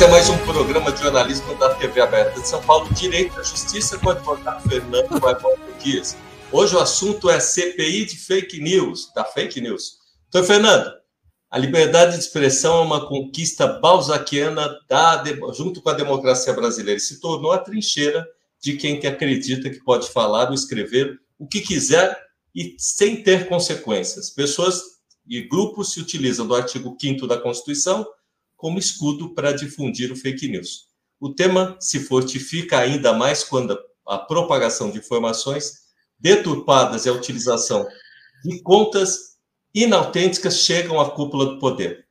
Esse é mais um programa de jornalismo da TV Aberta de São Paulo, Direito à Justiça, com o advogado Fernando Barbosa Dias. Hoje o assunto é CPI de fake news, da fake news. Então, Fernando, a liberdade de expressão é uma conquista balzaquiana da, junto com a democracia brasileira se tornou a trincheira de quem que acredita que pode falar ou escrever o que quiser e sem ter consequências. Pessoas e grupos se utilizam do artigo 5 da Constituição como escudo para difundir o fake news. O tema se fortifica ainda mais quando a propagação de informações deturpadas e a utilização de contas inautênticas chegam à cúpula do poder.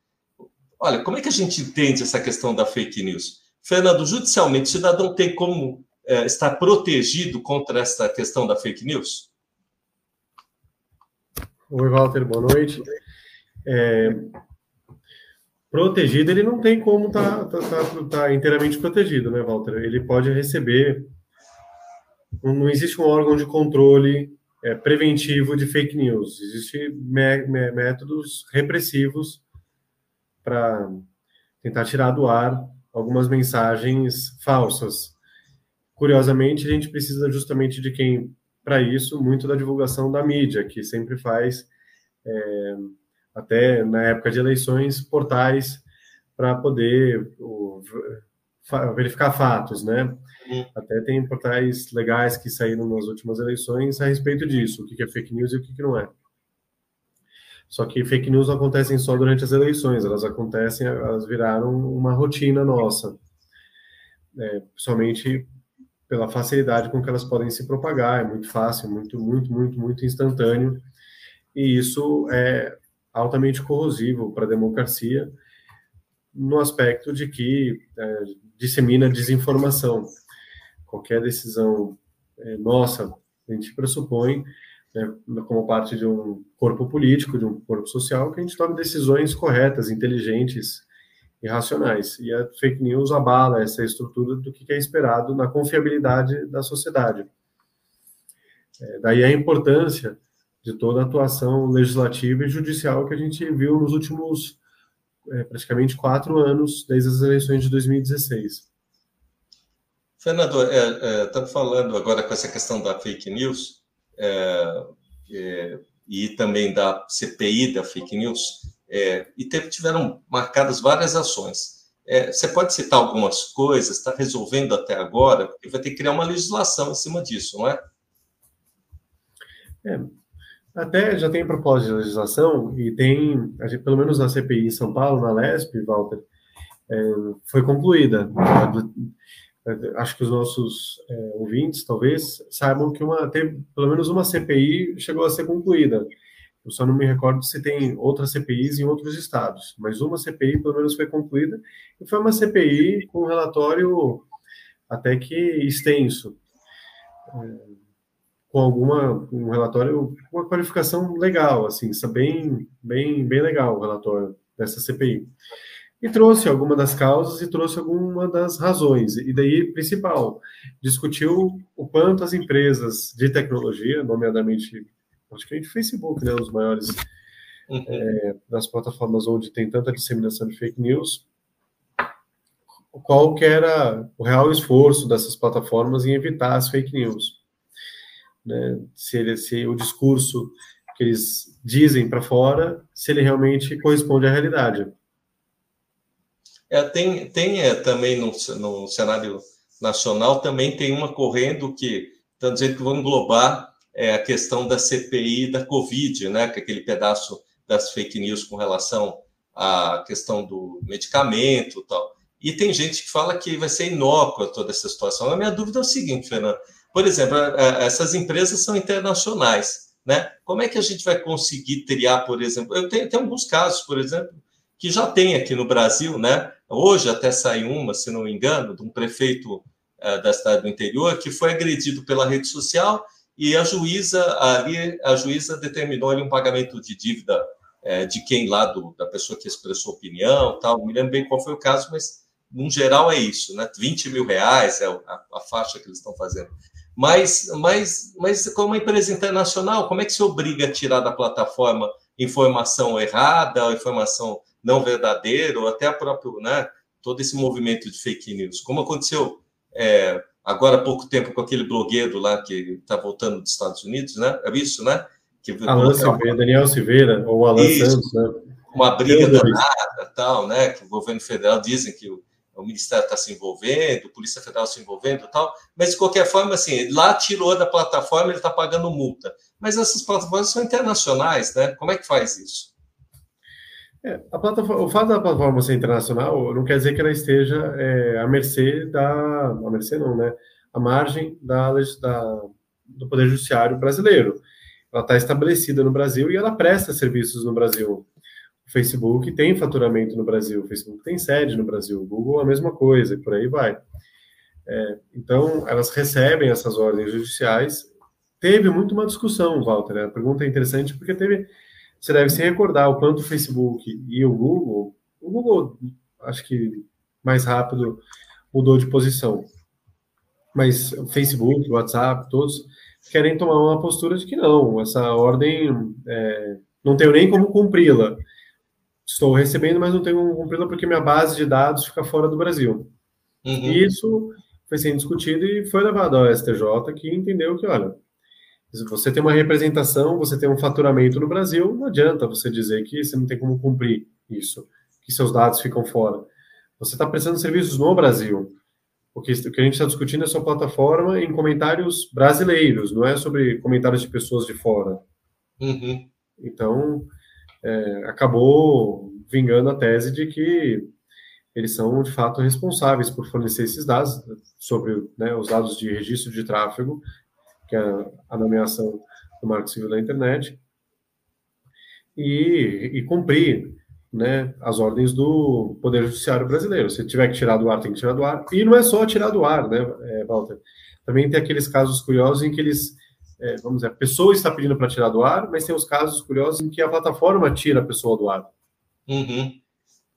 Olha, como é que a gente entende essa questão da fake news? Fernando, judicialmente, o cidadão tem como é, estar protegido contra essa questão da fake news? Oi, Walter, boa noite. É, protegido, ele não tem como estar tá, tá, tá, tá, inteiramente protegido, né, Walter? Ele pode receber. Não existe um órgão de controle é, preventivo de fake news. Existem métodos repressivos para tentar tirar do ar algumas mensagens falsas. Curiosamente, a gente precisa justamente de quem, para isso, muito da divulgação da mídia, que sempre faz. É, até na época de eleições, portais para poder o, verificar fatos, né? Uhum. Até tem portais legais que saíram nas últimas eleições a respeito disso, o que é fake news e o que não é. Só que fake news não acontecem só durante as eleições, elas acontecem, elas viraram uma rotina nossa. É, principalmente pela facilidade com que elas podem se propagar, é muito fácil, muito, muito, muito, muito instantâneo. E isso é, altamente corrosivo para a democracia, no aspecto de que é, dissemina desinformação. Qualquer decisão é, nossa, a gente pressupõe, né, como parte de um corpo político, de um corpo social, que a gente tome decisões corretas, inteligentes e racionais. E a fake news abala essa estrutura do que é esperado na confiabilidade da sociedade. É, daí a importância de toda a atuação legislativa e judicial que a gente viu nos últimos é, praticamente quatro anos, desde as eleições de 2016. Fernando, estamos é, é, falando agora com essa questão da fake news é, é, e também da CPI da fake news, é, e teve, tiveram marcadas várias ações. você pode citar algumas coisas, está resolvendo até agora, porque vai ter que criar uma legislação em cima disso, não é? É, até já tem propósito de legislação e tem, pelo menos na CPI em São Paulo, na LESP, Walter, é, foi concluída. Acho que os nossos é, ouvintes, talvez, saibam que uma, tem, pelo menos uma CPI chegou a ser concluída. Eu só não me recordo se tem outras CPIs em outros estados, mas uma CPI, pelo menos, foi concluída, e foi uma CPI com relatório até que extenso. É, com alguma um relatório uma qualificação legal, assim, isso é bem bem bem legal o relatório dessa CPI. E trouxe alguma das causas e trouxe alguma das razões. E daí, principal, discutiu o quanto as empresas de tecnologia, nomeadamente, acho que a gente Facebook, né, os maiores uhum. é, das plataformas onde tem tanta disseminação de fake news, qual que era o real esforço dessas plataformas em evitar as fake news né? Se, ele, se o discurso que eles dizem para fora, se ele realmente corresponde à realidade. É, tem tem é, também no, no cenário nacional também tem uma correndo que estão dizendo que vão englobar é, a questão da CPI da Covid, né? Que é aquele pedaço das fake news com relação à questão do medicamento, tal. E tem gente que fala que vai ser inócua toda essa situação. A minha dúvida é o seguinte, Fernando: por exemplo, essas empresas são internacionais, né? Como é que a gente vai conseguir triar, por exemplo? Eu tenho, tenho alguns casos, por exemplo, que já tem aqui no Brasil, né? Hoje até saiu uma, se não me engano, de um prefeito uh, da cidade do interior que foi agredido pela rede social e a juíza ali, a juíza determinou ali um pagamento de dívida uh, de quem lá do, da pessoa que expressou opinião, tal. Não me lembro bem qual foi o caso, mas no geral é isso, né? 20 mil reais é a, a faixa que eles estão fazendo. Mas, mas, mas como empresa internacional, como é que se obriga a tirar da plataforma informação errada, informação não verdadeira, ou até a própria, né, todo esse movimento de fake news, como aconteceu é, agora há pouco tempo com aquele blogueiro lá que está voltando dos Estados Unidos, né? É isso, né? Que, Alan Silveira, Daniel Silveira, ou Alan isso, Santos, né? Uma briga danada, tal, né? Que o governo federal dizem que o, o Ministério está se envolvendo, Polícia Federal se envolvendo tal, mas de qualquer forma, assim, lá tirou da plataforma, ele está pagando multa. Mas essas plataformas são internacionais, né? Como é que faz isso? É, a plataforma, o fato da plataforma ser internacional não quer dizer que ela esteja é, à mercê da. à mercê não, né? À margem da, da, do Poder Judiciário brasileiro. Ela está estabelecida no Brasil e ela presta serviços no Brasil. O Facebook tem faturamento no Brasil, o Facebook tem sede no Brasil, o Google a mesma coisa, e por aí vai. É, então, elas recebem essas ordens judiciais. Teve muito uma discussão, Walter. Né? A pergunta é interessante porque teve você deve se recordar o quanto o Facebook e o Google, o Google, acho que mais rápido mudou de posição, mas o Facebook, o WhatsApp, todos querem tomar uma postura de que não, essa ordem é, não tenho nem como cumpri-la. Estou recebendo, mas não tenho como cumpri-la porque minha base de dados fica fora do Brasil. Uhum. Isso foi sendo discutido e foi levado ao STJ, que entendeu que, olha, se você tem uma representação, você tem um faturamento no Brasil, não adianta você dizer que você não tem como cumprir isso, que seus dados ficam fora. Você está prestando serviços no Brasil. O que, o que a gente está discutindo é sua plataforma em comentários brasileiros, não é sobre comentários de pessoas de fora. Uhum. Então, é, acabou vingando a tese de que eles são, de fato, responsáveis por fornecer esses dados sobre né, os dados de registro de tráfego que é a nomeação do Marco Civil da Internet, e, e cumprir né, as ordens do Poder Judiciário brasileiro. Se tiver que tirar do ar, tem que tirar do ar. E não é só tirar do ar, né, é, Walter? Também tem aqueles casos curiosos em que eles, é, vamos dizer, a pessoa está pedindo para tirar do ar, mas tem os casos curiosos em que a plataforma tira a pessoa do ar. Uhum.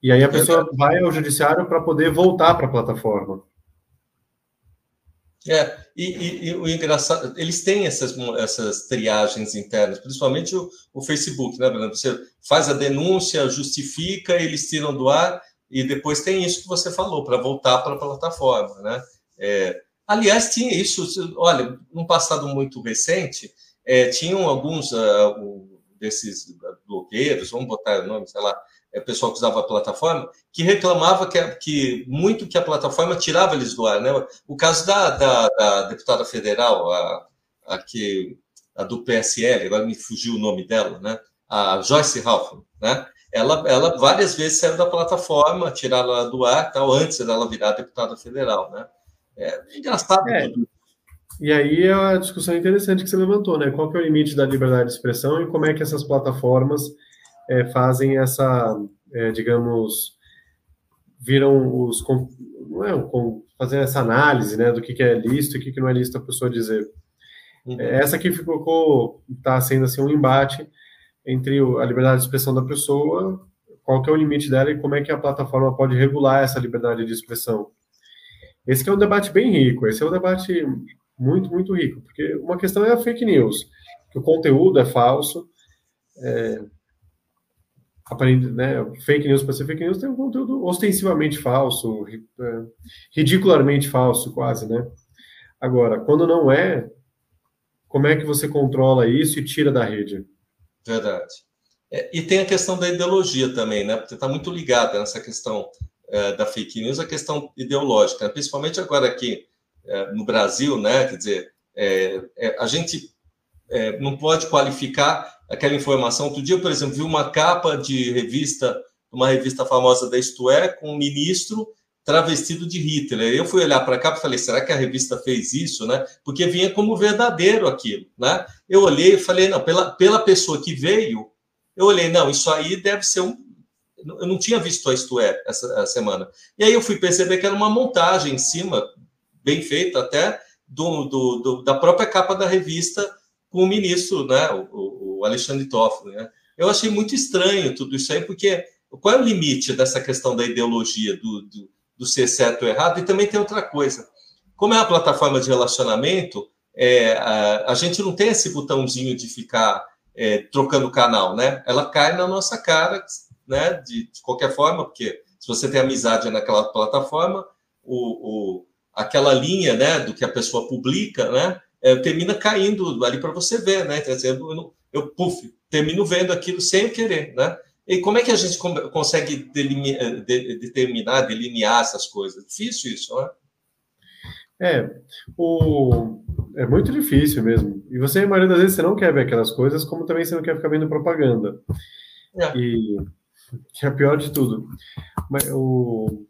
E aí a pessoa vai ao judiciário para poder voltar para a plataforma. É, e, e, e, o engraçado, eles têm essas, essas triagens internas, principalmente o, o Facebook, né, Bruno? Você faz a denúncia, justifica, eles tiram do ar, e depois tem isso que você falou, para voltar para a plataforma, né? É, aliás, tinha isso, olha, num passado muito recente, é, tinham alguns uh, desses blogueiros, vamos botar nome, sei lá, é, pessoal que usava a plataforma, que reclamava que, que muito que a plataforma tirava eles do ar. Né? O caso da, da, da deputada federal, a, a, que, a do PSL, agora me fugiu o nome dela, né? a Joyce Halfman, né? ela, ela várias vezes saiu da plataforma, tiraram ela do ar, tal, antes dela virar deputada federal. Né? É engraçado é. tudo e aí é a discussão interessante que você levantou, né? Qual que é o limite da liberdade de expressão e como é que essas plataformas é, fazem essa, é, digamos, viram os. Não é, com, fazer essa análise né, do que, que é lícito e o que, que não é lícito a pessoa dizer. Uhum. É, essa aqui ficou, está sendo assim, um embate entre a liberdade de expressão da pessoa, qual que é o limite dela e como é que a plataforma pode regular essa liberdade de expressão. Esse é um debate bem rico, esse é um debate muito, muito rico, porque uma questão é a fake news, que o conteúdo é falso, é, aprende, né, fake news para ser fake news tem um conteúdo ostensivamente falso, é, ridicularmente falso, quase, né? Agora, quando não é, como é que você controla isso e tira da rede? Verdade. É, e tem a questão da ideologia também, né? Porque está muito ligada nessa questão é, da fake news, a questão ideológica, né? principalmente agora aqui é, no Brasil, né? Quer dizer, é, é, a gente não pode qualificar aquela informação. Outro dia, por exemplo, vi uma capa de revista, uma revista famosa da Isto É, com um ministro travestido de Hitler. Eu fui olhar para cá e falei, será que a revista fez isso, né? Porque vinha como verdadeiro aquilo, né? Eu olhei e falei, não, pela, pela pessoa que veio, eu olhei, não, isso aí deve ser um... Eu não tinha visto a Isto É essa semana. E aí eu fui perceber que era uma montagem em cima, bem feita até, do, do, do da própria capa da revista com o ministro, né? O, o Alexandre Toffoli. Né? Eu achei muito estranho tudo isso aí, porque qual é o limite dessa questão da ideologia, do, do, do ser certo ou errado? E também tem outra coisa. Como é uma plataforma de relacionamento, é, a, a, gente não tem esse botãozinho de ficar é, trocando canal, né? Ela cai na nossa cara, né? De, de qualquer forma, porque Se você tem amizade naquela plataforma, o, o aquela linha né, do que a pessoa publica, né, é, termina caindo ali para você ver, né? Então, assim, eu, eu puff, termino vendo aquilo sem querer, né? E como é que a gente consegue de, determinar, delinear essas coisas? Difícil isso, né? É, o... é muito difícil mesmo. E você, a maioria das vezes, você não quer ver aquelas coisas, como também você não quer ficar vendo propaganda. É. E que é a pior de tudo. Mas o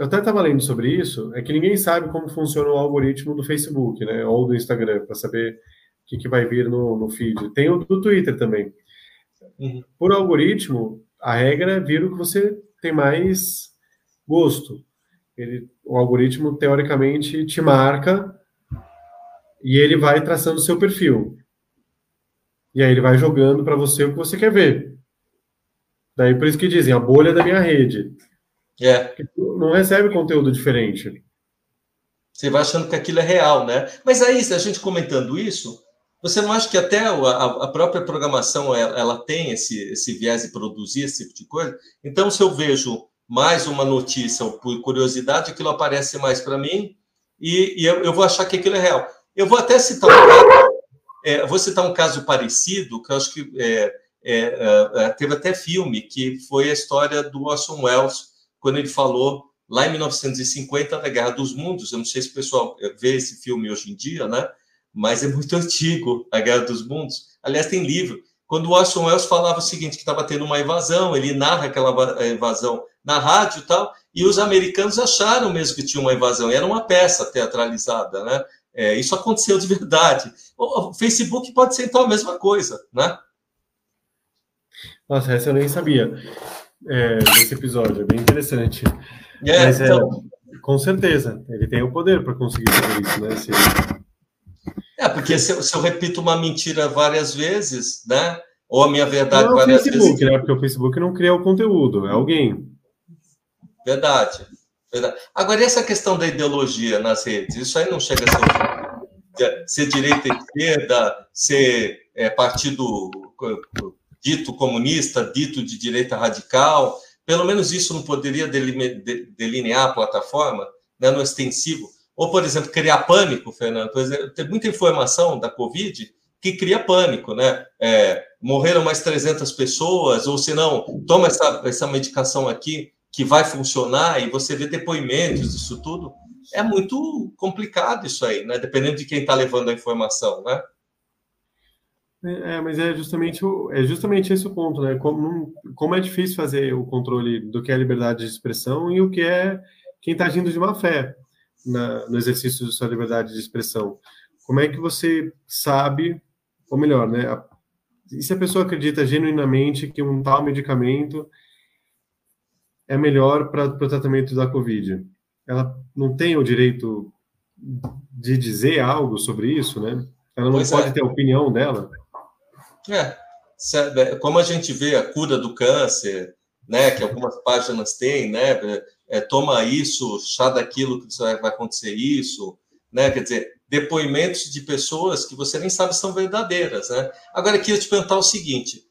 eu até estava lendo sobre isso, é que ninguém sabe como funciona o algoritmo do Facebook, né, ou do Instagram, para saber o que, que, vai vir no, no feed. Tem o do Twitter também. Uhum. Por algoritmo, a regra é vir o que você tem mais gosto. Ele, o algoritmo, teoricamente, te marca e ele vai traçando o seu perfil. E aí ele vai jogando para você o que você quer ver. Daí por isso que dizem, a bolha da minha rede. É. Não recebe conteúdo diferente. Você vai achando que aquilo é real, né? Mas aí, a gente comentando isso, você não acha que até a, própria programação ela, ela, tem esse, esse viés de produzir esse tipo de coisa? Então, se eu vejo mais uma notícia por curiosidade, aquilo aparece mais para mim e, e eu, eu, vou achar que aquilo é real. Eu vou até citar um caso, é, vou citar um caso parecido, que eu acho que é, é, é teve até filme, que foi a história do Orson Welles, quando ele falou lá em 1950 da Guerra dos Mundos. Eu não sei se o pessoal vê esse filme hoje em dia, né? Mas é muito antigo, a Guerra dos Mundos. Aliás, tem livro. Quando o Orson Welles falava o seguinte, que estava tendo uma invasão, ele narra aquela invasão na rádio e tal, e os americanos acharam mesmo que tinha uma invasão, era uma peça teatralizada, né? É, isso aconteceu de verdade. O Facebook pode ser então a mesma coisa, né? Nossa, essa eu nem sabia é, desse episódio, é bem interessante. É, Mas, é, então... com certeza, ele tem o poder para conseguir fazer isso, né? Se... É, porque se, se, eu repito uma mentira várias vezes, né? Ou a minha verdade não é várias Facebook, vezes. Né? Porque o Facebook não cria o conteúdo, é alguém. Verdade. verdade. Agora, e essa questão da ideologia nas redes? Isso aí não chega a ser, ser direita e esquerda, ser é, partido dito comunista, dito de direita radical. Pelo menos isso não poderia delinear a plataforma né, no extensivo. Ou, por exemplo, criar pânico, Fernando. Exemplo, tem muita informação da Covid que cria pânico, né? É, morreram mais 300 pessoas, ou se não, toma essa, essa medicação aqui que vai funcionar, e você vê depoimentos disso tudo. É muito complicado isso aí, né? Dependendo de quem está levando a informação, né? É, mas é justamente, o, é justamente esse o ponto, né? Como, como é difícil fazer o controle do que é liberdade de expressão e o que é quem está agindo de má fé na, no exercício de sua liberdade de expressão. Como é que você sabe, ou melhor, né? E se a pessoa acredita genuinamente que um tal medicamento é melhor para o tratamento da Covid? Ela não tem o direito de dizer algo sobre isso, né? Ela não pois pode é. ter a opinião dela. É, é, como a gente vê a cura do câncer, né, que algumas páginas têm, né, é, toma isso, chá daquilo que vai acontecer isso, né, quer dizer, depoimentos de pessoas que você nem sabe se são verdadeiras, né. Agora, eu te perguntar o seguinte,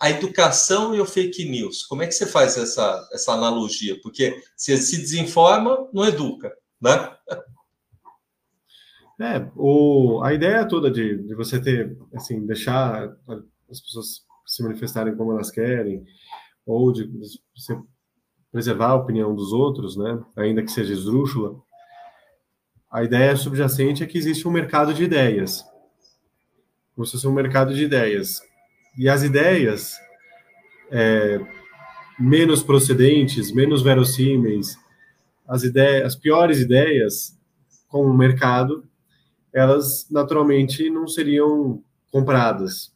a educação e o fake news, como é que você faz essa, essa analogia? Porque se se desinforma, não educa, né? É, o, a ideia toda de, de você ter, assim, deixar as pessoas se manifestarem como elas querem, ou de você preservar a opinião dos outros, né, ainda que seja esdrúxula, a ideia subjacente é que existe um mercado de ideias. Como se fosse um mercado de ideias. E as ideias é, menos procedentes, menos verossímeis, as ideias, as piores ideias com o mercado elas naturalmente não seriam compradas,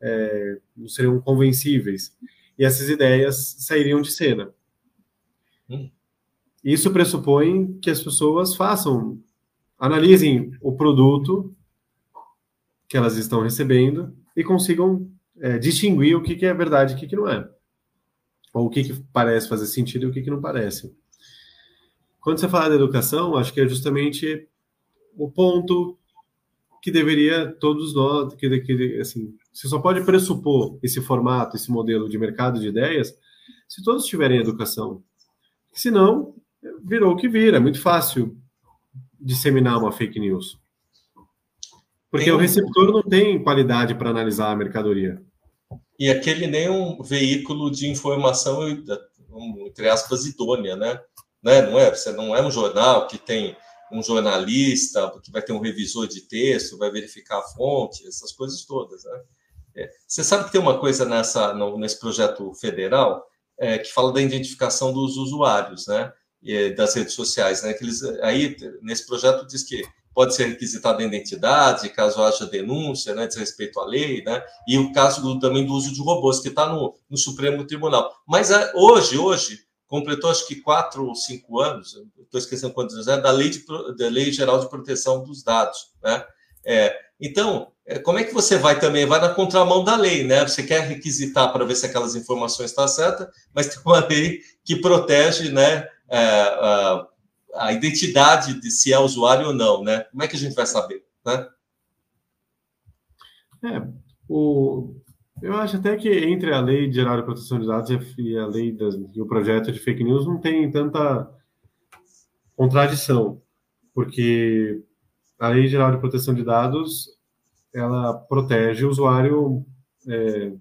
é, não seriam convencíveis, e essas ideias sairiam de cena. Hum. Isso pressupõe que as pessoas façam, analisem o produto que elas estão recebendo e consigam é, distinguir o que, que é verdade e o que, que não é. Ou o que, que parece fazer sentido e o que, que não parece. Quando você fala da educação, acho que é justamente o ponto que deveria todos nós, que, que assim, você só pode pressupor esse formato, esse modelo de mercado de ideias, se todos tiverem educação. Senão, virou o que vira. É muito fácil disseminar uma fake news. Porque tem o receptor não tem qualidade para analisar a mercadoria. E aquele nem um veículo de informação, entre aspas, idônea, né? né? Não é? Você não é um jornal que tem um jornalista, que vai ter um revisor de texto, vai verificar a fonte, essas coisas todas, né? É. Você sabe que tem uma coisa nessa, no, nesse projeto federal é, que fala da identificação dos usuários, né? E, das redes sociais, né? Que eles, aí, nesse projeto, diz que pode ser requisitada a identidade, caso haja denúncia, né, respeito à lei, né, e o caso do, também do uso de robôs, que está no, no, Supremo Tribunal. Mas é, hoje, hoje, completou acho que quatro ou cinco anos, estou esquecendo quantos anos é, da lei, de, da lei Geral de Proteção dos Dados, né, é, então, é, como é que você vai também? Vai na contramão da lei, né? Você quer requisitar para ver se aquelas informações estão certas, mas tem uma lei que protege, né? É, a, a, identidade de se é usuário ou não, né? Como é que a gente vai saber, né? É, o, eu acho até que entre a lei geral de proteção de dados e a lei das, e o projeto de fake news não tem tanta contradição, porque a Lei Geral de Proteção de Dados ela protege o usuário é,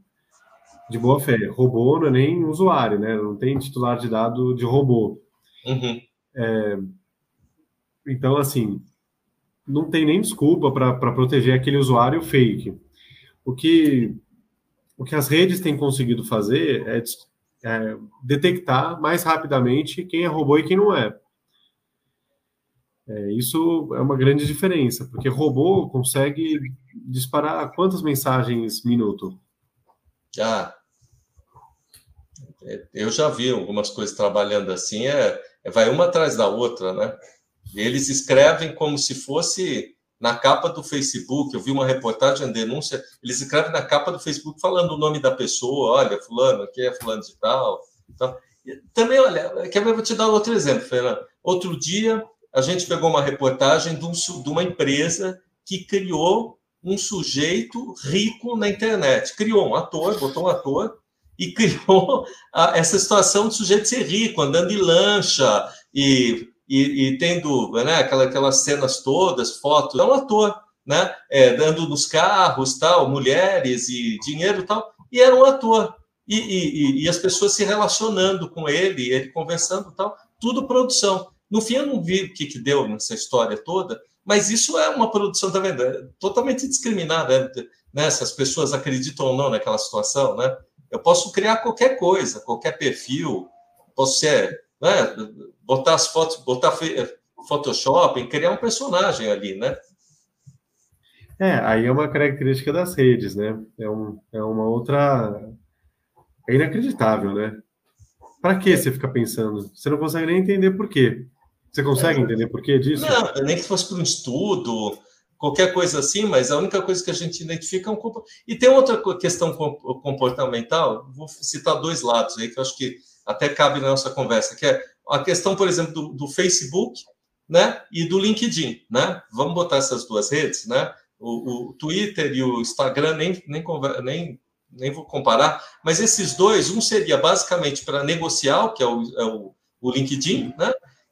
de boa fé. Robô não é nem usuário, né? Não tem titular de dado de robô. Uhum. É, então, assim, não tem nem desculpa para proteger aquele usuário fake. O que, o que as redes têm conseguido fazer é, é detectar mais rapidamente quem é robô e quem não é. É, isso é uma grande diferença, porque robô consegue disparar quantas mensagens minuto? Ah, eu já vi algumas coisas trabalhando assim, é, é, vai uma atrás da outra, né? Eles escrevem como se fosse na capa do Facebook. Eu vi uma reportagem, uma denúncia, eles escrevem na capa do Facebook falando o nome da pessoa, olha, fulano, aqui é fulano de tal. Então, também, olha, quer ver, vou te dar outro exemplo, Fernando. Outro dia, a gente pegou uma reportagem de, um, de uma empresa que criou um sujeito rico na internet. Criou um ator, botou um ator e criou a, essa situação de sujeito ser rico, andando de lancha e, e, e tendo né, aquela, aquelas cenas todas, fotos. É um ator, né? É, dando nos carros, tal, mulheres e dinheiro tal. E era um ator. E, e, e as pessoas se relacionando com ele, ele conversando tal. Tudo produção. No fim, eu não vi o que, que deu nessa história toda, mas isso é uma produção, tá vendo? É totalmente discriminada, né? Se as pessoas acreditam ou não naquela situação, né? Eu posso criar qualquer coisa, qualquer perfil, posso ser, né? Botar as fotos, botar Photoshop, criar um personagem ali, né? É, aí é uma característica das redes, né? É, um, é uma outra. É inacreditável, né? Para que você fica pensando? Você não consegue nem entender por quê. Você consegue é. entender por que disso? Não, nem que fosse para um estudo, qualquer coisa assim, mas a única coisa que a gente identifica é um E tem outra questão comportamental, vou citar dois lados aí que eu acho que até cabe na nossa conversa, que é a questão, por exemplo, do, do Facebook, né, e do LinkedIn, né? Vamos botar essas duas redes, né? O, o Twitter e o Instagram nem, nem, nem, nem vou comparar, mas esses dois, um seria basicamente para negociar, que é o, é o, o LinkedIn, né?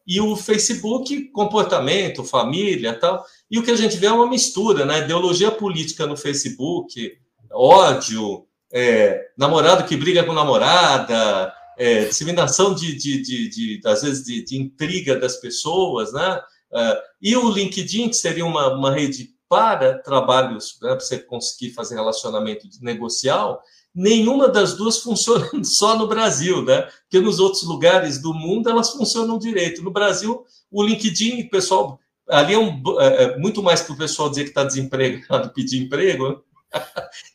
e o Facebook, comportamento, família tal. E o que a gente vê é uma mistura, né? Ideologia política no Facebook, ódio, é, namorado que briga com namorada, é, disseminação de, de, de, de, às vezes, de, de, intriga das pessoas, né? É, e o LinkedIn, que seria uma, uma rede para trabalhos, né, para você conseguir fazer relacionamento negocial, nenhuma das duas funciona só no Brasil, né? Porque nos outros lugares do mundo elas funcionam direito. No Brasil, o LinkedIn, pessoal, ali é, um, é, é muito mais para o pessoal dizer que está desempregado, pedir emprego, né?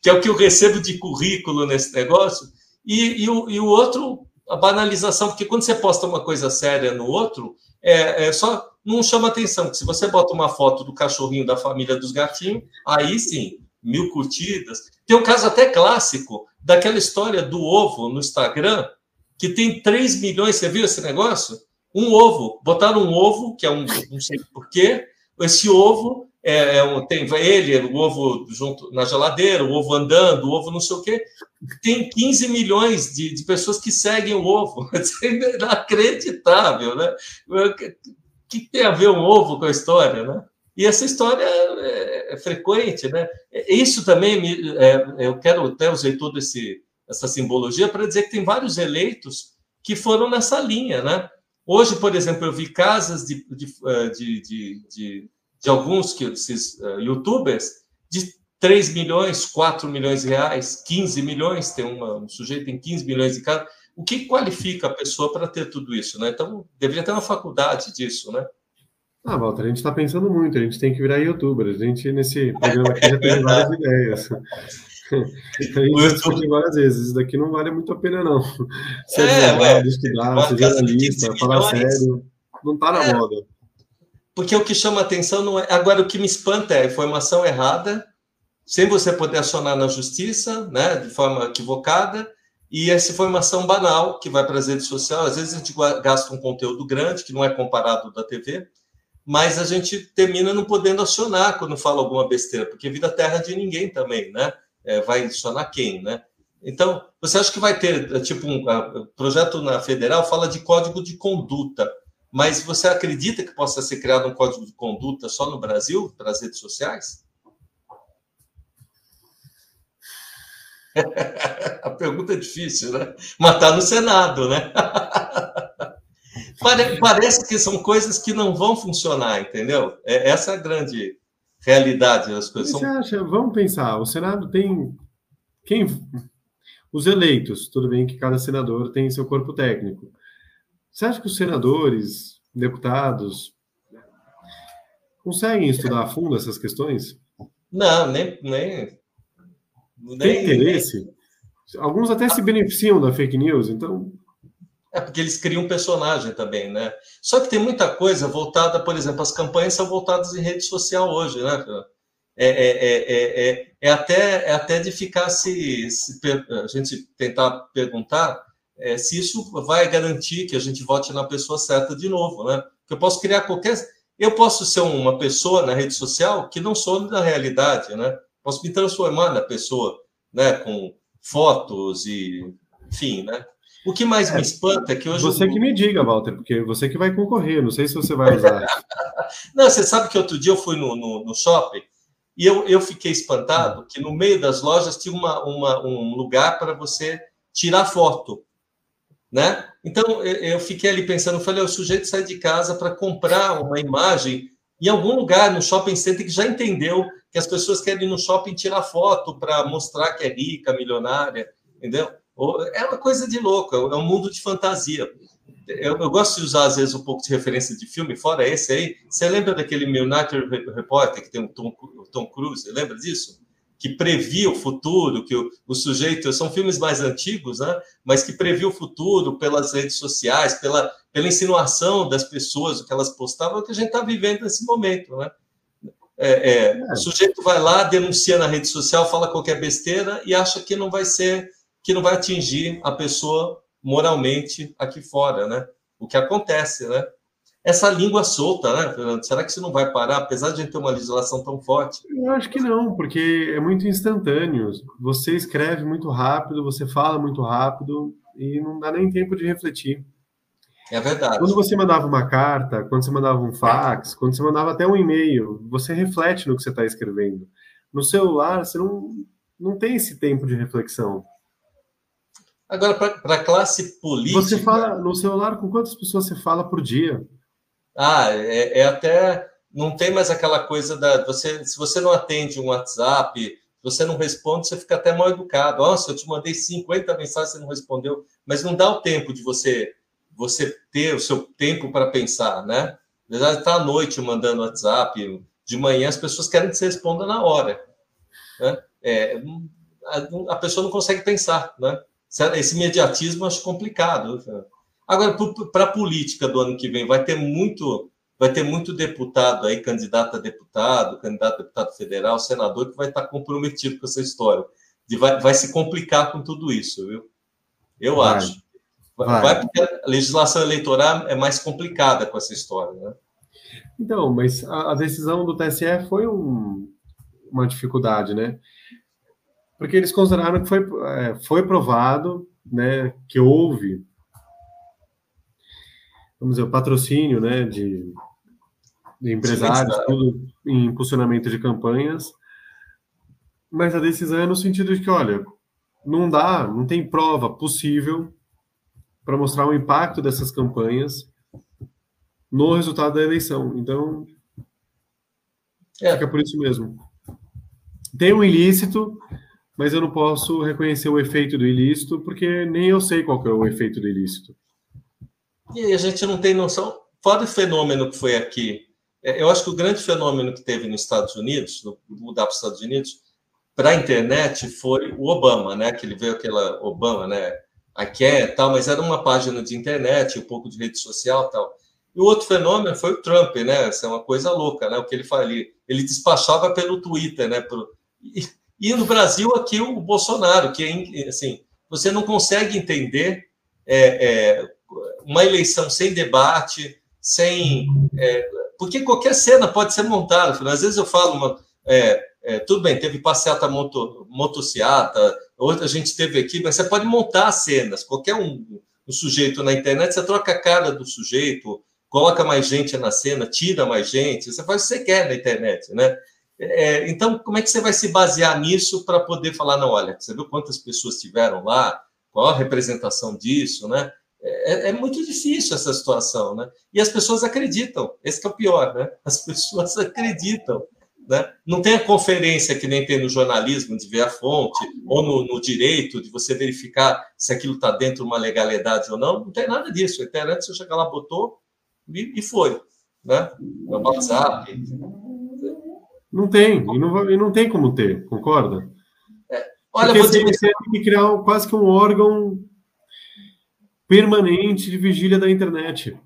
que é o que eu recebo de currículo nesse negócio, e, e, o, e o outro, a banalização, porque quando você posta uma coisa séria no outro, é, é só não chama atenção. Se você bota uma foto do cachorrinho da família dos gatinhos, aí sim, mil curtidas. Tem um caso até clássico daquela história do ovo no Instagram, que tem 3 milhões. Você viu esse negócio? Um ovo. Botaram um ovo, que é um. Não sei porquê. Esse ovo é, é, tem ele, o ovo junto na geladeira, o ovo andando, o ovo não sei o quê. Tem 15 milhões de, de pessoas que seguem o ovo. É inacreditável, né? O que tem a ver um ovo com a história, né? E essa história é, é frequente, né? Isso também, me, é, eu quero até usei toda essa simbologia para dizer que tem vários eleitos que foram nessa linha, né? Hoje, por exemplo, eu vi casas de, de, eh, de, de de alguns que esses uh, youtubers de 3 milhões, 4 milhões de reais, 15 milhões, tem uma, um sujeito tem 15 milhões de casa. O que qualifica a pessoa para ter tudo isso, né? Então, deveria ter uma faculdade disso, né? Ah, Walter, a gente está pensando muito, a gente tem que virar youtuber. A gente, nesse programa aqui, já tem várias ideias. A gente já discutiu várias vezes, isso daqui não vale muito a pena, não. Ser é, advogado, estudar, ser jornalista, falar sério, não está na é. moda porque o que chama atenção não é. Agora, o que me espanta é a informação errada, sem você poder acionar na justiça, né, de forma equivocada, e essa informação banal que vai para as redes sociais. Às vezes a gente gasta um conteúdo grande, que não é comparado da TV, mas a gente termina não podendo acionar quando fala alguma besteira, porque vira terra de ninguém também, né? É, vai acionar quem, né? Então, você acha que vai ter, tipo, um projeto na federal fala de código de conduta. Mas você acredita que possa ser criado um código de conduta só no Brasil, para as redes sociais? A pergunta é difícil, né? Mas está no Senado, né? Parece que são coisas que não vão funcionar, entendeu? É, essa é a grande realidade das coisas. Você acha, vamos pensar, o Senado tem quem os eleitos, tudo bem que cada senador tem seu corpo técnico. Você acha que os senadores, deputados, conseguem estudar a fundo essas questões? Não, nem. nem, nem Tem interesse? Nem... Alguns até se beneficiam da fake news, então. É porque eles criam um personagem também, né? Só que tem muita coisa voltada, por exemplo, as campanhas são voltadas em rede social hoje, né? É, é, é, é, até, é até de ficar se, se a gente tentar perguntar é, se isso vai garantir que a gente vote na pessoa certa de novo, né? Porque eu posso criar qualquer. Eu posso ser uma pessoa na rede social que não sou da realidade, né? Posso me transformar na pessoa, né? Com fotos e. Enfim, né? O que mais me é, espanta é que hoje. Você que me diga, Walter, porque você que vai concorrer, não sei se você vai usar. não, você sabe que outro dia eu fui no, no, no shopping e eu, eu fiquei espantado que no meio das lojas tinha uma, uma um lugar para você tirar foto né? Então eu fiquei ali pensando, falei, o sujeito sai de casa para comprar uma imagem em algum lugar no shopping center que já entendeu que as pessoas querem ir no shopping tirar foto para mostrar que é rica, milionária, entendeu? É uma coisa de louco, é um mundo de fantasia. Eu, eu, gosto de usar, às vezes, um pouco de referência de filme, fora esse aí. Você lembra daquele Minority Repórter que tem o Tom, Tom Cruise? Lembra disso? Que previa o futuro, que o, o, sujeito são filmes mais antigos, né? Mas que previa o futuro pelas redes sociais, pela, pela insinuação das pessoas, o que elas postavam, é o que a gente está vivendo nesse momento, né? É, é, é. O sujeito vai lá, denuncia na rede social, fala qualquer besteira e acha que não vai ser, que não vai atingir a pessoa moralmente aqui fora, né? O que acontece, né? Essa língua solta, né, Fernando? Será que isso não vai parar, apesar de a gente ter uma legislação tão forte? Eu acho que não, porque é muito instantâneo. Você escreve muito rápido, você fala muito rápido e não dá nem tempo de refletir. É verdade. Quando você mandava uma carta, quando você mandava um fax, quando você mandava até um e-mail, você reflete no que você está escrevendo. No celular, você não, não tem esse tempo de reflexão. Agora, para a classe política. Você fala no celular com quantas pessoas você fala por dia? Ah, é, é, até não tem mais aquela coisa da você se você não atende um WhatsApp, você não responde, você fica até mal educado. Nossa, eu te mandei 50 mensagens, você não respondeu, mas não dá o tempo de você você ter o seu tempo para pensar, né? Já está à noite mandando WhatsApp, de manhã as pessoas querem que você responda na hora. Né? É, a, a, pessoa não consegue pensar, né? Esse imediatismo eu acho complicado. Agora, para a política do ano que vem, vai ter muito vai ter muito deputado aí, candidato a deputado, candidato a deputado federal, senador, que vai estar comprometido com essa história. De vai, vai se complicar com tudo isso, viu? Eu vai. acho. Vai. vai. porque a legislação eleitoral é mais complicada com essa história, né? Então, mas a, a decisão do TSE foi um, uma dificuldade, né? Porque eles consideraram que foi, é, foi provado né, que houve vamos dizer, o patrocínio né, de, de empresários, tudo em impulsionamento de campanhas, mas a decisão é no sentido de que, olha, não dá, não tem prova possível para mostrar o impacto dessas campanhas no resultado da eleição. Então, é. fica por isso mesmo. Tem um ilícito, mas eu não posso reconhecer o efeito do ilícito, porque nem eu sei qual é o efeito do ilícito. E a gente não tem noção, fora o fenômeno que foi aqui, é, eu acho que o grande fenômeno que teve nos Estados Unidos, mudar para os Estados Unidos, para a internet foi o Obama, né? Que ele veio aquela Obama, né? Aqui é tal, mas era uma página de internet, um pouco de rede social tal. E o outro fenômeno foi o Trump, né? Essa é uma coisa louca, né? O que ele fazia, ele despachava pelo Twitter, né? Pro... E, e no Brasil aqui o Bolsonaro, que é, assim, você não consegue entender é, é, uma eleição sem debate, sem. É, porque qualquer cena pode ser montada. Às vezes eu falo, uma, é, é, tudo bem, teve passeata moto, motociata, outra a gente teve aqui, mas você pode montar cenas. Qualquer um, um sujeito na internet, você troca a cara do sujeito, coloca mais gente na cena, tira mais gente, você faz o que você quer na internet, né? É, então, como é que você vai se basear nisso para poder falar, não, olha, você viu quantas pessoas tiveram lá, qual a representação disso, né? É, é, muito difícil essa situação, né? E as pessoas acreditam, esse é o pior, né? As pessoas acreditam, né? Não tem a conferência que nem tem no jornalismo de ver a fonte, ou no, no direito de você verificar se aquilo está dentro de uma legalidade ou não, não tem nada disso. A internet, você chega lá, botou e, e foi, né? No WhatsApp. Não tem, e não, e não tem como ter, concorda? É. Olha, Porque você, você tem que criar quase que um órgão permanente de vigília da internet.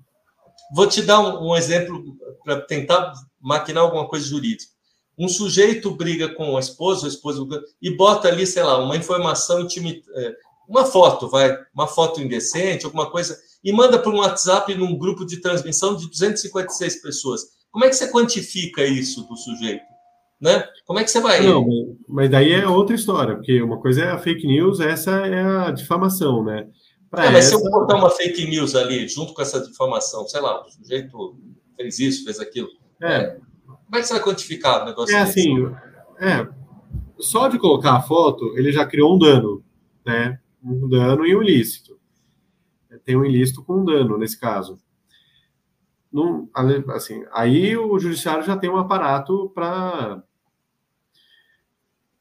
Vou te dar um, um exemplo para tentar maquinar alguma coisa jurídica. Um sujeito briga com a esposa, a esposa e bota ali, sei lá, uma informação intimi, é, uma foto, vai, uma foto indecente, alguma coisa, e manda para um WhatsApp num grupo de transmissão de 256 pessoas. Como é que você quantifica isso do sujeito? Né? Como é que você vai? Não, mas daí é outra história, porque uma coisa é a fake news, essa é a difamação, né? É, mas essa... se eu botar uma fake news ali, junto com essa difamação, sei lá, o sujeito fez isso, fez aquilo. É. é como é que você vai quantificar o negócio? É desse? assim, é, só de colocar a foto, ele já criou um dano, né? Um dano e um ilícito. Tem um ilícito com um dano, nesse caso. Não, assim, aí o judiciário já tem um aparato para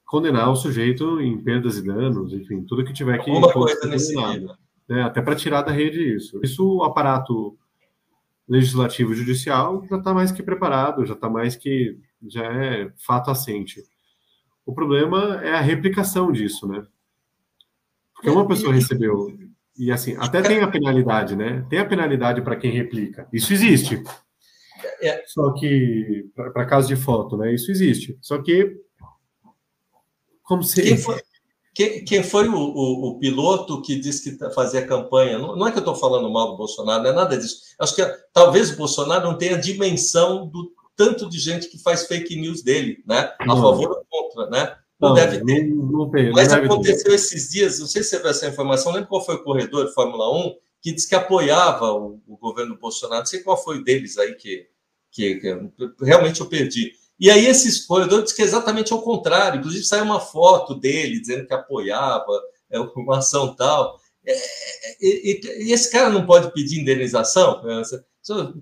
condenar o sujeito em perdas e danos, enfim, tudo que tiver que. Alguma coisa nesse nível né, até para tirar da rede isso. Isso o aparato legislativo judicial já está mais que preparado, já está mais que já é fato assente. O problema é a replicação disso, né? Porque uma pessoa recebeu e assim até tem a penalidade, né? Tem a penalidade para quem replica. Isso existe. É. Só que para caso de foto, né? Isso existe. Só que como se quem foi, quem, foi o, o, o, piloto que disse que fazia campanha? Não, não é que eu estou falando mal do Bolsonaro, não é nada disso. Acho que talvez o Bolsonaro não tenha dimensão do tanto de gente que faz fake news dele, né? A não. favor ou contra, né? Não, não deve ter. Não, não Mas aconteceu ter. esses dias, não sei se você viu essa informação, lembra qual foi o corredor de Fórmula 1 que disse que apoiava o, o governo Bolsonaro. Não sei qual foi deles aí que, que, que realmente eu perdi. E aí esse corredor diz que é exatamente ao contrário. Inclusive saiu uma foto dele dizendo que apoiava é, uma ação tal. É, e, e, esse cara não pode pedir indenização?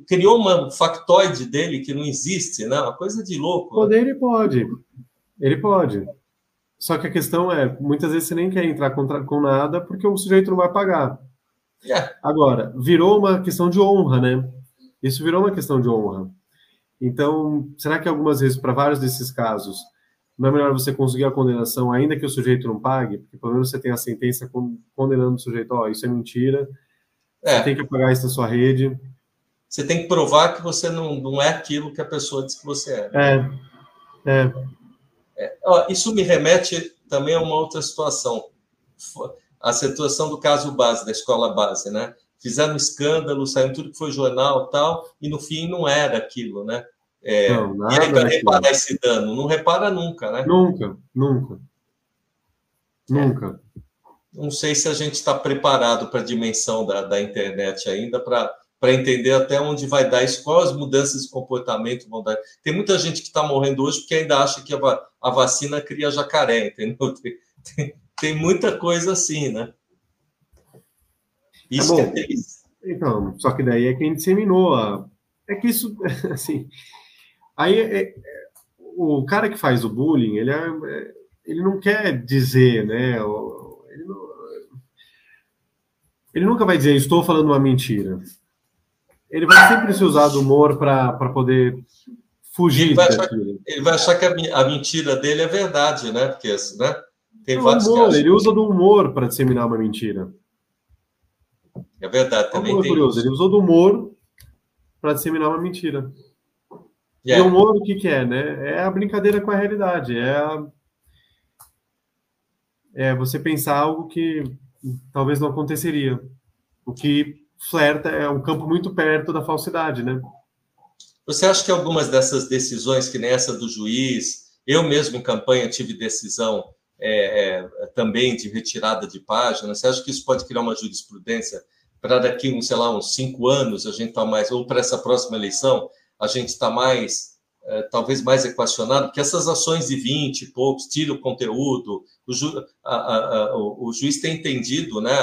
Criou uma factoide dele que não existe, né? Uma coisa de louco. Poder ele pode. Ele pode. Só que a questão é, muitas vezes você nem quer entrar contra, com nada porque o sujeito não vai pagar. É. Agora, virou uma questão de honra, né? Isso virou uma questão de honra. Então, será que algumas vezes, para vários desses casos, não é melhor você conseguir a condenação, ainda que o sujeito não pague? Porque pelo menos você tem a sentença condenando o sujeito, ó, oh, isso é mentira, é. você tem que pagar isso na sua rede. Você tem que provar que você não, não é aquilo que a pessoa diz que você é. É. é. é ó, isso me remete também a uma outra situação. A situação do caso base, da escola base, né? Fizeram um escândalo, saiu tudo que foi jornal tal, e no fim não era aquilo, né? É, não, nada e aí vai reparar esse dano? Não repara nunca, né? Nunca, nunca. Nunca. Não sei se a gente está preparado para a dimensão da, da internet ainda, para para entender até onde vai dar isso, quais as mudanças de comportamento vão dar. Tem muita gente que está morrendo hoje porque ainda acha que a, a vacina cria jacaré, entendeu? Tem, tem, tem, muita coisa assim, né? Isso é que é Então, só que daí é quem disseminou a. É que isso, assim. Aí é, é, o cara que faz o bullying, ele, é, é ele não quer dizer, né? Ele, não, ele nunca vai dizer, estou falando uma mentira ele vai sempre se usar do humor para poder fugir ele vai, achar, ele vai achar que a, a, mentira dele é verdade, né? Porque né? tem vários humor, Ele usa do humor para disseminar uma mentira. É verdade, também é tem. Curioso. Ele usou do humor para disseminar uma mentira. Yeah. E o humor, o que, que é, né? É a brincadeira com a realidade. É, a... é você pensar algo que talvez não aconteceria. O que flerta, é um campo muito perto da falsidade, né? Você acha que algumas dessas decisões, que nessa do juiz, eu mesmo em campanha tive decisão é, é, também de retirada de página, você acha que isso pode criar uma jurisprudência para daqui, um, sei lá, uns cinco anos, a gente está mais, ou para essa próxima eleição, a gente está mais, é, talvez mais equacionado, porque essas ações de 20 e poucos, tira o conteúdo, o, ju, a, a, a, o, o, juiz tem entendido, né,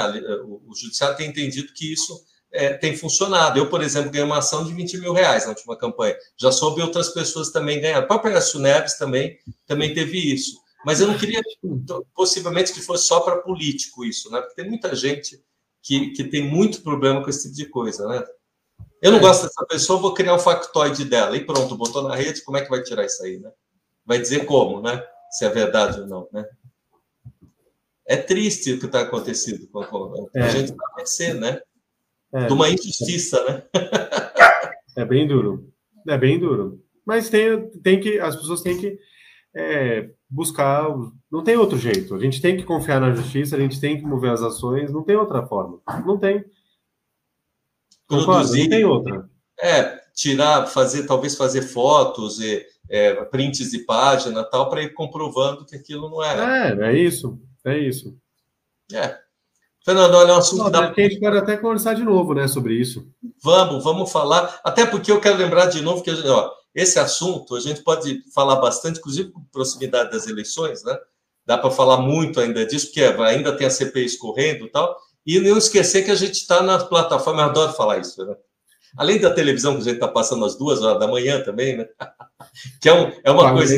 o, o judiciário tem entendido que isso é, tem funcionado. Eu, por exemplo, ganhei uma ação de 20 mil reais na última campanha. Já soube outras pessoas também ganhar. O próprio Neves também, também teve isso. Mas eu não queria, possivelmente, que fosse só para político isso, né? Porque tem muita gente que, que tem muito problema com esse tipo de coisa, né? Eu não é. gosto dessa pessoa, vou criar o um factoide dela. E pronto, botou na rede, como é que vai tirar isso aí, né? Vai dizer como, né? Se é verdade ou não, né? É triste o que está acontecendo. Com, a é. gente está a né? É. De uma injustiça, né? é bem duro. É bem duro. Mas tem, tem que, as pessoas têm que é, buscar. Não tem outro jeito. A gente tem que confiar na justiça, a gente tem que mover as ações, não tem outra forma. Não tem. Produzir. Não tem outra. É, tirar, fazer, talvez fazer fotos e é, prints de página tal, para ir comprovando que aquilo não era. É, é isso. É isso. É. Fernando, olha, é um assunto da... A gente pode até conversar de novo, né, sobre isso. Vamos, vamos falar. Até porque eu quero lembrar de novo que ó, esse assunto a gente pode falar bastante, inclusive com proximidade das eleições, né? Dá para falar muito ainda disso, porque ainda tem a CPI escorrendo e tal. E não esquecer que a gente está na plataforma, eu adoro falar isso, né? Além da televisão que a gente está passando às duas horas da manhã também, né? que é, um, é uma coisa.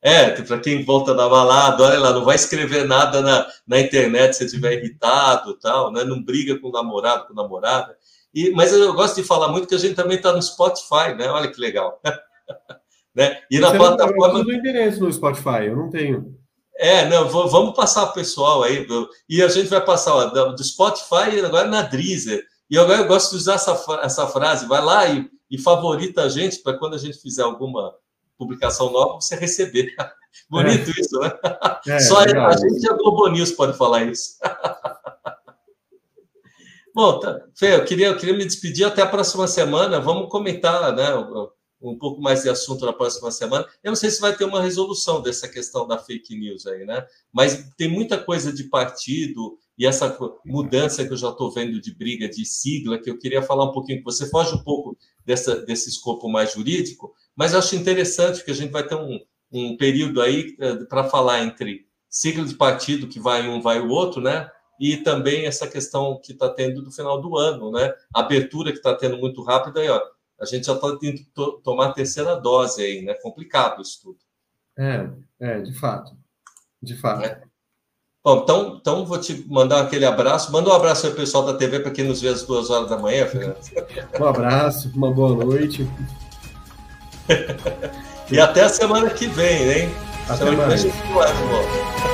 É, para quem volta da balada, olha lá, não vai escrever nada na, na internet se estiver irritado tal, né? Não briga com o namorado, com a namorada. E, mas eu gosto de falar muito que a gente também está no Spotify, né? Olha que legal. né? E na Você plataforma. Eu não endereço no Spotify, eu não tenho. É, não, vamos passar o pessoal aí. E a gente vai passar ó, do Spotify agora na Deezer. E agora eu gosto de usar essa, essa frase, vai lá e, e favorita a gente para quando a gente fizer alguma publicação nova, você receber. Bonito é. isso, né? É, Só legal. a gente e a Globo News pode falar isso. Bom, tá. Fê, eu queria, eu queria me despedir até a próxima semana. Vamos comentar né, um pouco mais de assunto na próxima semana. Eu não sei se vai ter uma resolução dessa questão da fake news aí, né? Mas tem muita coisa de partido e essa mudança que eu já estou vendo de briga de sigla, que eu queria falar um pouquinho, que você foge um pouco dessa, desse escopo mais jurídico, mas eu acho interessante que a gente vai ter um, um período aí eh, para falar entre sigla de partido que vai um, vai o outro, né? E também essa questão que está tendo do final do ano, né? A abertura que está tendo muito rápida aí, ó. A gente já está tendo que to tomar a terceira dose aí, né? Complicado isso tudo. É, é, de fato. De fato. É. Bom, então, então vou te mandar aquele abraço. Manda um abraço aí, pessoal da TV, para quem nos vê às duas horas da manhã, Fernando. Um abraço, uma boa noite. e até a semana que vem, hein? Até semana mais. que vem a gente vai de volta.